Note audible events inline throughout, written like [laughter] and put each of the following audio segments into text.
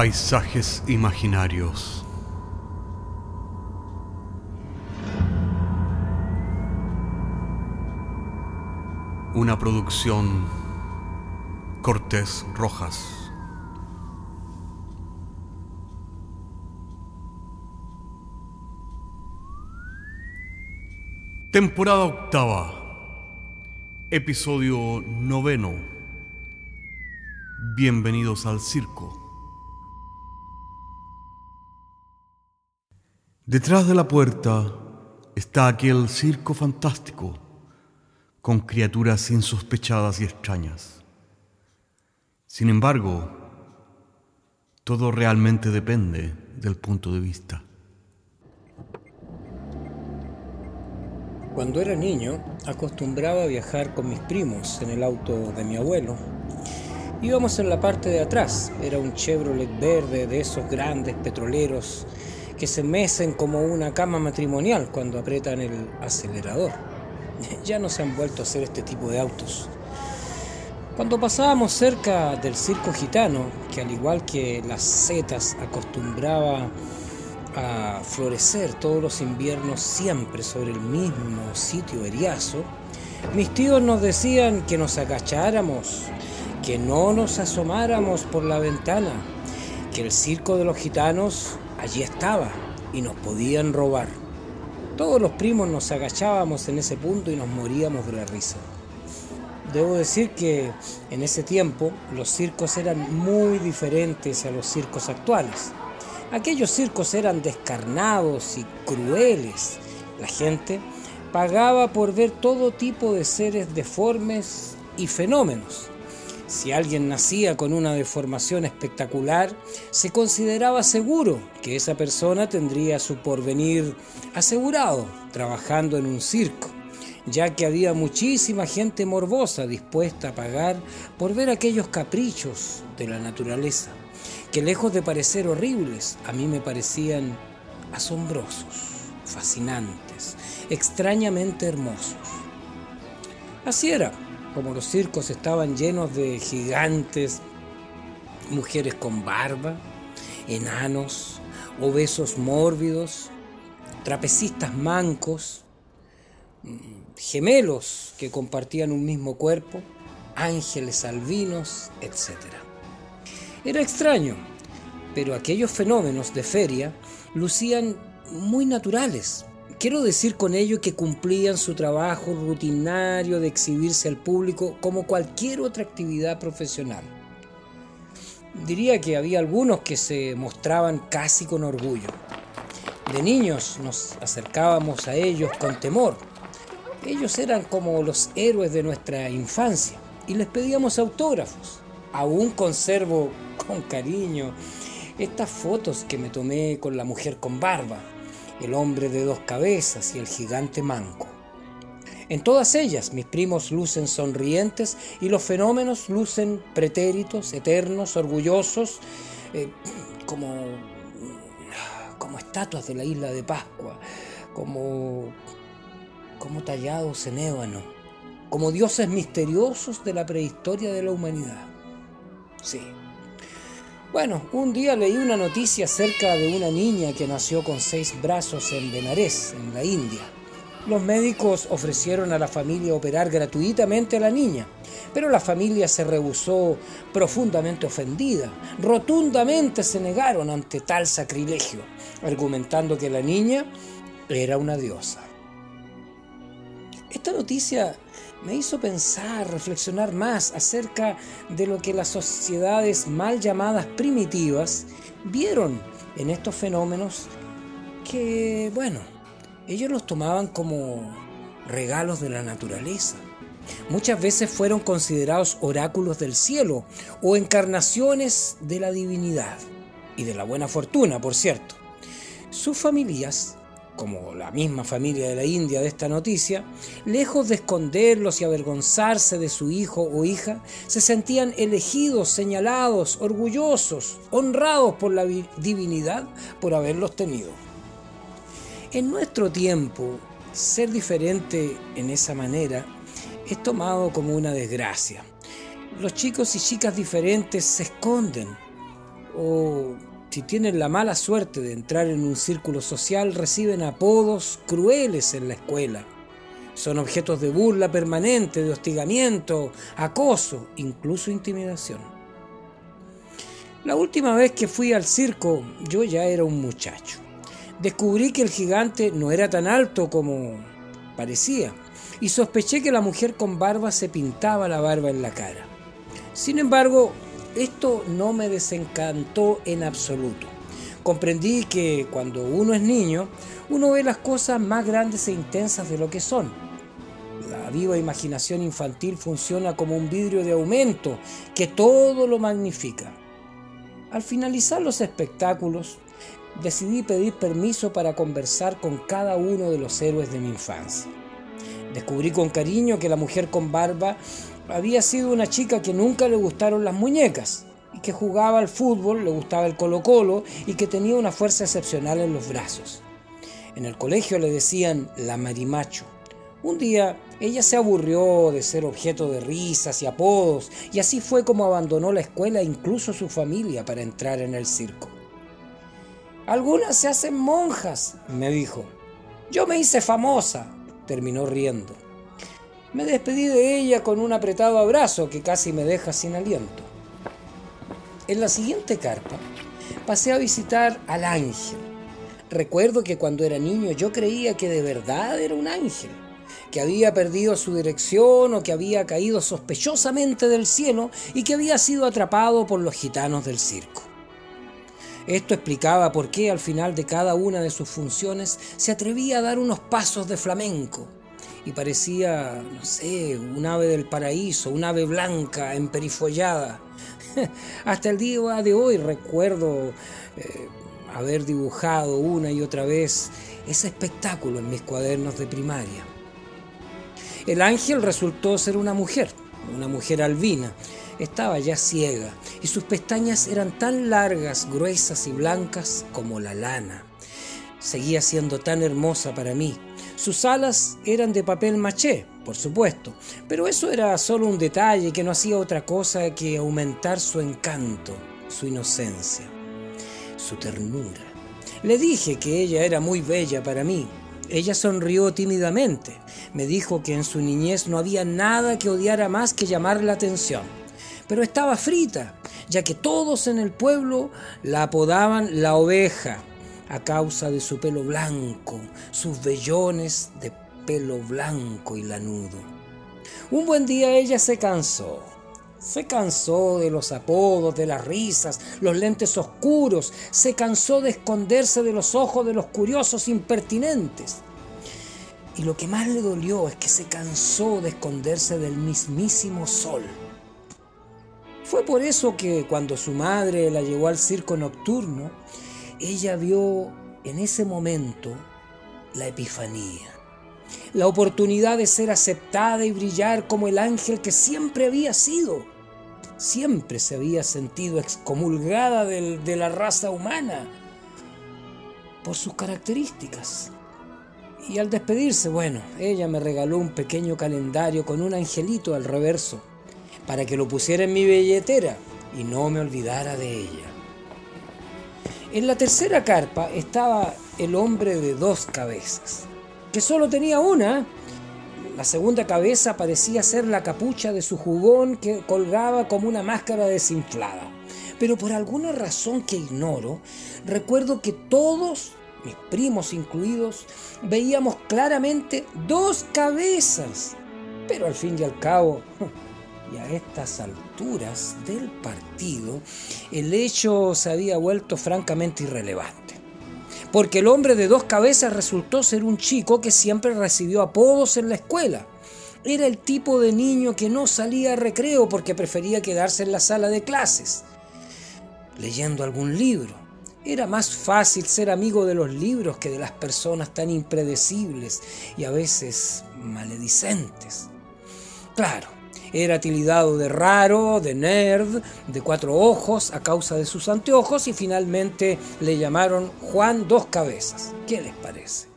Paisajes imaginarios. Una producción Cortés Rojas. Temporada octava. Episodio noveno. Bienvenidos al circo. Detrás de la puerta está aquel circo fantástico con criaturas insospechadas y extrañas. Sin embargo, todo realmente depende del punto de vista. Cuando era niño, acostumbraba a viajar con mis primos en el auto de mi abuelo. Íbamos en la parte de atrás, era un Chevrolet verde de esos grandes petroleros que se mecen como una cama matrimonial cuando apretan el acelerador. [laughs] Ya no se han vuelto a hacer este tipo de autos. Cuando pasábamos cerca del circo gitano, que al igual que las setas acostumbraba a florecer todos los inviernos siempre sobre el mismo sitio eriazo, mis tíos nos decían que nos agacháramos, que no nos asomáramos por la ventana, que el circo de los gitanos allí estaba y nos podían robar. Todos los primos nos agachábamos en ese punto y nos moríamos de la risa. Debo decir que en ese tiempo los circos eran muy diferentes a los circos actuales. Aquellos circos eran descarnados y crueles. La gente pagaba por ver todo tipo de seres deformes y fenómenos. Si alguien nacía con una deformación espectacular, se consideraba seguro que esa persona tendría su porvenir asegurado trabajando en un circo, ya que había muchísima gente morbosa dispuesta a pagar por ver aquellos caprichos de la naturaleza, que lejos de parecer horribles, a mí me parecían asombrosos, fascinantes, extrañamente hermosos. Así era como los circos estaban llenos de gigantes, mujeres con barba, enanos, obesos mórbidos, trapecistas mancos, gemelos que compartían un mismo cuerpo, ángeles albinos, etc. Era extraño, pero aquellos fenómenos de feria lucían muy naturales, Quiero decir con ello que cumplían su trabajo rutinario de exhibirse al público como cualquier otra actividad profesional. Diría que había algunos que se mostraban casi con orgullo. De niños nos acercábamos a ellos con temor. Ellos eran como los héroes de nuestra infancia y les pedíamos autógrafos. Aún conservo con cariño estas fotos que me tomé con la mujer con barba el hombre de dos cabezas y el gigante manco. En todas ellas mis primos lucen sonrientes y los fenómenos lucen pretéritos, eternos, orgullosos, eh, como, como estatuas de la isla de Pascua, como, como tallados en ébano, como dioses misteriosos de la prehistoria de la humanidad. Sí, bueno, un día leí una noticia acerca de una niña que nació con seis brazos en Benares, en la India. Los médicos ofrecieron a la familia operar gratuitamente a la niña, pero la familia se rehusó profundamente ofendida. Rotundamente se negaron ante tal sacrilegio, argumentando que la niña era una diosa. Esta noticia me hizo pensar, reflexionar más acerca de lo que las sociedades mal llamadas primitivas vieron en estos fenómenos que, bueno, ellos los tomaban como regalos de la naturaleza. Muchas veces fueron considerados oráculos del cielo o encarnaciones de la divinidad y de la buena fortuna, por cierto. Sus familias como la misma familia de la India de esta noticia, lejos de esconderlos y avergonzarse de su hijo o hija, se sentían elegidos, señalados, orgullosos, honrados por la divinidad por haberlos tenido. En nuestro tiempo, ser diferente en esa manera es tomado como una desgracia. Los chicos y chicas diferentes se esconden, o si tienen la mala suerte de entrar en un círculo social, reciben apodos crueles en la escuela. Son objetos de burla permanente, de hostigamiento, acoso, incluso intimidación. La última vez que fui al circo, yo ya era un muchacho. Descubrí que el gigante no era tan alto como parecía y sospeché que la mujer con barba se pintaba la barba en la cara. Sin embargo, esto no me desencantó en absoluto. Comprendí que cuando uno es niño, uno ve las cosas más grandes e intensas de lo que son. La viva imaginación infantil funciona como un vidrio de aumento que todo lo magnifica. Al finalizar los espectáculos, decidí pedir permiso para conversar con cada uno de los héroes de mi infancia. Descubrí con cariño que la mujer con barba había sido una chica que nunca le gustaron las muñecas y que jugaba al fútbol, le gustaba el colo colo y que tenía una fuerza excepcional en los brazos. En el colegio le decían la marimacho. Un día ella se aburrió de ser objeto de risas y apodos y así fue como abandonó la escuela e incluso su familia para entrar en el circo. Algunas se hacen monjas, me dijo. Yo me hice famosa, terminó riendo. Me despedí de ella con un apretado abrazo que casi me deja sin aliento. En la siguiente carpa pasé a visitar al ángel. Recuerdo que cuando era niño yo creía que de verdad era un ángel, que había perdido su dirección o que había caído sospechosamente del cielo y que había sido atrapado por los gitanos del circo. Esto explicaba por qué al final de cada una de sus funciones se atrevía a dar unos pasos de flamenco y parecía, no sé, un ave del paraíso, un ave blanca, emperifollada. [laughs] Hasta el día de hoy recuerdo eh, haber dibujado una y otra vez ese espectáculo en mis cuadernos de primaria. El ángel resultó ser una mujer, una mujer albina. Estaba ya ciega y sus pestañas eran tan largas, gruesas y blancas como la lana. Seguía siendo tan hermosa para mí sus alas eran de papel maché, por supuesto, pero eso era solo un detalle que no hacía otra cosa que aumentar su encanto, su inocencia, su ternura. Le dije que ella era muy bella para mí. Ella sonrió tímidamente. Me dijo que en su niñez no había nada que odiara más que llamar la atención. Pero estaba frita, ya que todos en el pueblo la apodaban la oveja a causa de su pelo blanco, sus vellones de pelo blanco y lanudo. Un buen día ella se cansó. Se cansó de los apodos, de las risas, los lentes oscuros, se cansó de esconderse de los ojos de los curiosos impertinentes. Y lo que más le dolió es que se cansó de esconderse del mismísimo sol. Fue por eso que cuando su madre la llevó al circo nocturno, ella vio en ese momento la epifanía, la oportunidad de ser aceptada y brillar como el ángel que siempre había sido. Siempre se había sentido excomulgada de la raza humana por sus características. Y al despedirse, bueno, ella me regaló un pequeño calendario con un angelito al reverso, para que lo pusiera en mi billetera y no me olvidara de ella. En la tercera carpa estaba el hombre de dos cabezas, que solo tenía una. La segunda cabeza parecía ser la capucha de su jugón que colgaba como una máscara desinflada. Pero por alguna razón que ignoro, recuerdo que todos, mis primos incluidos, veíamos claramente dos cabezas. Pero al fin y al cabo, y a estas alturas del partido, el hecho se había vuelto francamente irrelevante. Porque el hombre de dos cabezas resultó ser un chico que siempre recibió apodos en la escuela. Era el tipo de niño que no salía a recreo porque prefería quedarse en la sala de clases, leyendo algún libro. Era más fácil ser amigo de los libros que de las personas tan impredecibles y a veces maledicentes. Claro, era tildado de raro, de nerd, de cuatro ojos a causa de sus anteojos y finalmente le llamaron Juan Dos Cabezas. ¿Qué les parece?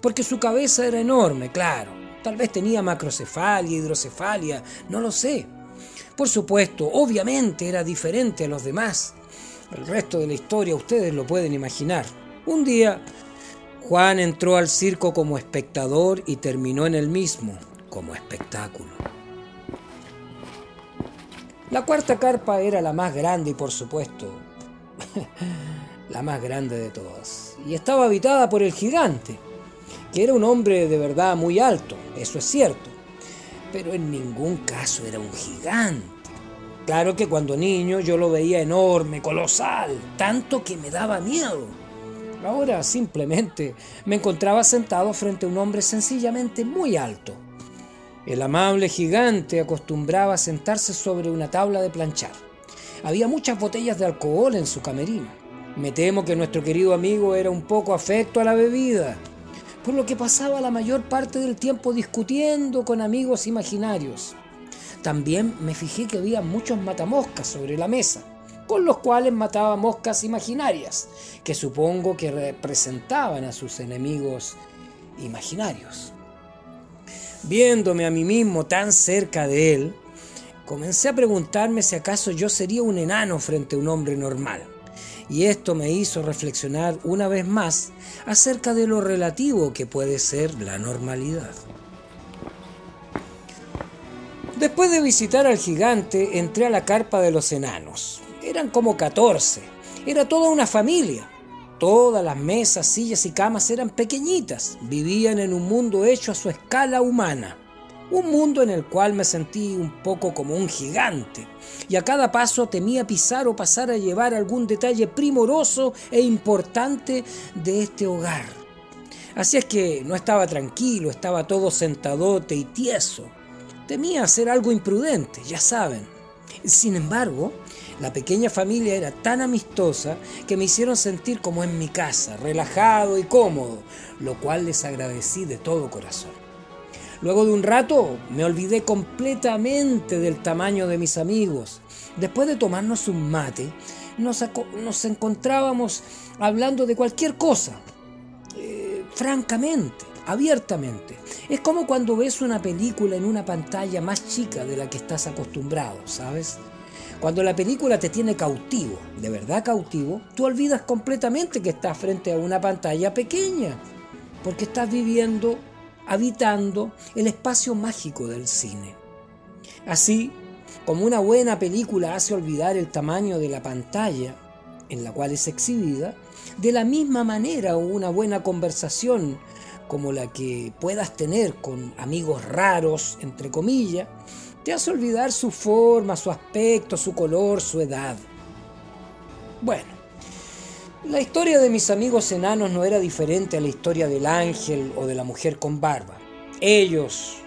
Porque su cabeza era enorme, claro. Tal vez tenía macrocefalia, hidrocefalia, no lo sé. Por supuesto, obviamente era diferente a los demás. El resto de la historia ustedes lo pueden imaginar. Un día, Juan entró al circo como espectador y terminó en el mismo como espectáculo. La cuarta carpa era la más grande y por supuesto [laughs] la más grande de todas. Y estaba habitada por el gigante, que era un hombre de verdad muy alto, eso es cierto, pero en ningún caso era un gigante. Claro que cuando niño yo lo veía enorme, colosal, tanto que me daba miedo. Ahora simplemente me encontraba sentado frente a un hombre sencillamente muy alto. El amable gigante acostumbraba a sentarse sobre una tabla de planchar. Había muchas botellas de alcohol en su camerino. Me temo que nuestro querido amigo era un poco afecto a la bebida, por lo que pasaba la mayor parte del tiempo discutiendo con amigos imaginarios. También me fijé que había muchos matamoscas sobre la mesa, con los cuales mataba moscas imaginarias, que supongo que representaban a sus enemigos imaginarios. Viéndome a mí mismo tan cerca de él, comencé a preguntarme si acaso yo sería un enano frente a un hombre normal. Y esto me hizo reflexionar una vez más acerca de lo relativo que puede ser la normalidad. Después de visitar al gigante, entré a la carpa de los enanos. Eran como 14. Era toda una familia. Todas las mesas, sillas y camas eran pequeñitas. Vivían en un mundo hecho a su escala humana. Un mundo en el cual me sentí un poco como un gigante. Y a cada paso temía pisar o pasar a llevar algún detalle primoroso e importante de este hogar. Así es que no estaba tranquilo, estaba todo sentadote y tieso temía hacer algo imprudente, ya saben. Sin embargo, la pequeña familia era tan amistosa que me hicieron sentir como en mi casa, relajado y cómodo, lo cual les agradecí de todo corazón. Luego de un rato me olvidé completamente del tamaño de mis amigos. Después de tomarnos un mate, nos, encontrábamos hablando de cualquier cosa, eh, francamente abiertamente. Es como cuando ves una película en una pantalla más chica de la que estás acostumbrado, ¿sabes? Cuando la película te tiene cautivo, de verdad cautivo, tú olvidas completamente que estás frente a una pantalla pequeña, porque estás viviendo, habitando el espacio mágico del cine. Así, como una buena película hace olvidar el tamaño de la pantalla en la cual es exhibida, de la misma manera una buena conversación como la que puedas tener con amigos raros, entre comillas, te hace olvidar su forma, su aspecto, su color, su edad. Bueno, la historia de mis amigos enanos no era diferente a la historia del ángel o de la mujer con barba. Ellos,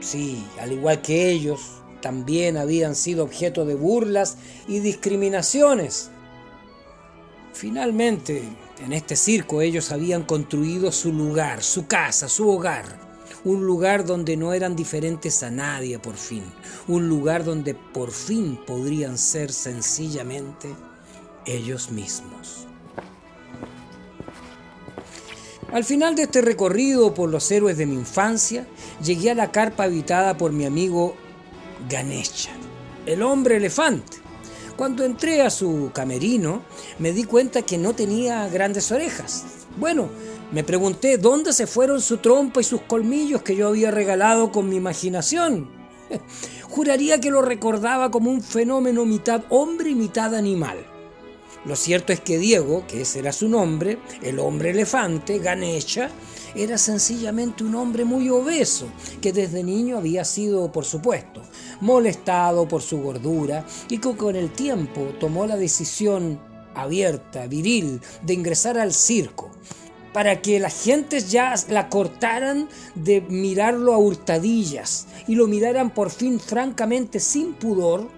sí, al igual que ellos, también habían sido objeto de burlas y discriminaciones. Finalmente, en este circo ellos habían construido su lugar, su casa, su hogar. Un lugar donde no eran diferentes a nadie por fin. Un lugar donde por fin podrían ser sencillamente ellos mismos. Al final de este recorrido por los héroes de mi infancia, llegué a la carpa habitada por mi amigo Ganesha, el hombre elefante. Cuando entré a su camerino, me di cuenta que no tenía grandes orejas. Bueno, me pregunté dónde se fueron su trompa y sus colmillos que yo había regalado con mi imaginación. [laughs] Juraría que lo recordaba como un fenómeno mitad hombre y mitad animal. Lo cierto es que Diego, que ese era su nombre, el hombre elefante, Ganesha, era sencillamente un hombre muy obeso, que desde niño había sido, por supuesto, molestado por su gordura y que con el tiempo tomó la decisión abierta, viril, de ingresar al circo, para que las gentes ya la cortaran de mirarlo a hurtadillas y lo miraran por fin francamente sin pudor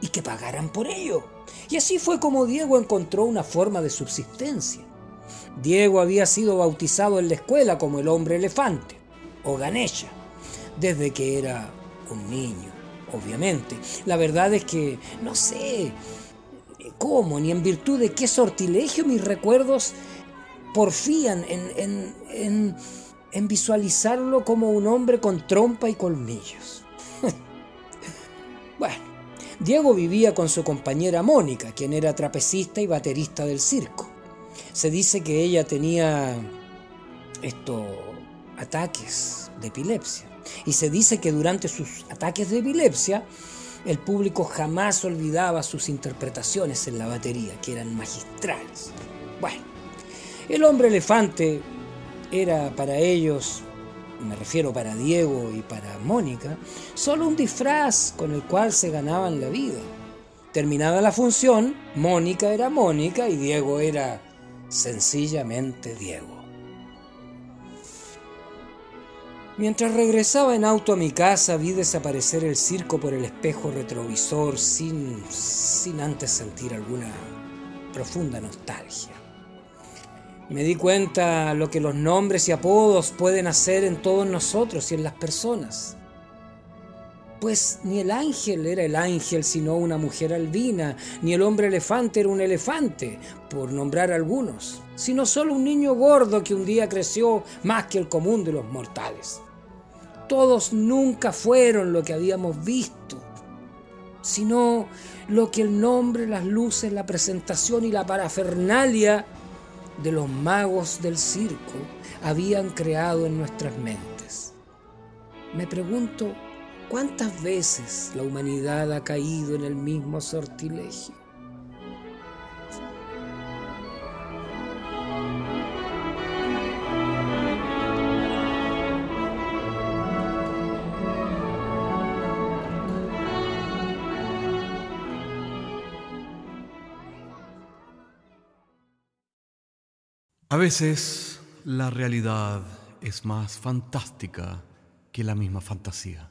y que pagaran por ello. Y así fue como Diego encontró una forma de subsistencia. Diego había sido bautizado en la escuela como el hombre elefante, o Ganesha, desde que era un niño obviamente. La verdad es que no sé cómo ni en virtud de qué sortilegio mis recuerdos porfían en, en, en visualizarlo como un hombre con trompa y colmillos. [laughs] bueno, Diego vivía con su compañera Mónica, quien era trapecista y baterista del circo. Se dice que ella tenía estos ataques de epilepsia. Y se dice que durante sus ataques de epilepsia, el público jamás olvidaba sus interpretaciones en la batería, que eran magistrales. Bueno, el hombre elefante era para ellos, me refiero para Diego y para Mónica, solo un disfraz con el cual se ganaban la vida. Terminada la función, Mónica era Mónica y Diego era sencillamente Diego. Mientras regresaba en auto a mi casa vi desaparecer el circo por el espejo retrovisor sin, sin antes sentir alguna profunda nostalgia. Me di cuenta lo que los nombres y apodos pueden hacer en todos nosotros y en las personas. Pues ni el ángel era el ángel sino una mujer albina, ni el hombre elefante era un elefante, por nombrar algunos, sino solo un niño gordo que un día creció más que el común de los mortales todos nunca fueron lo que habíamos visto, sino lo que el nombre, las luces, la presentación y la parafernalia de los magos del circo habían creado en nuestras mentes. Me pregunto, ¿cuántas veces la humanidad ha caído en el mismo sortilegio? A veces la realidad es más fantástica que la misma fantasía.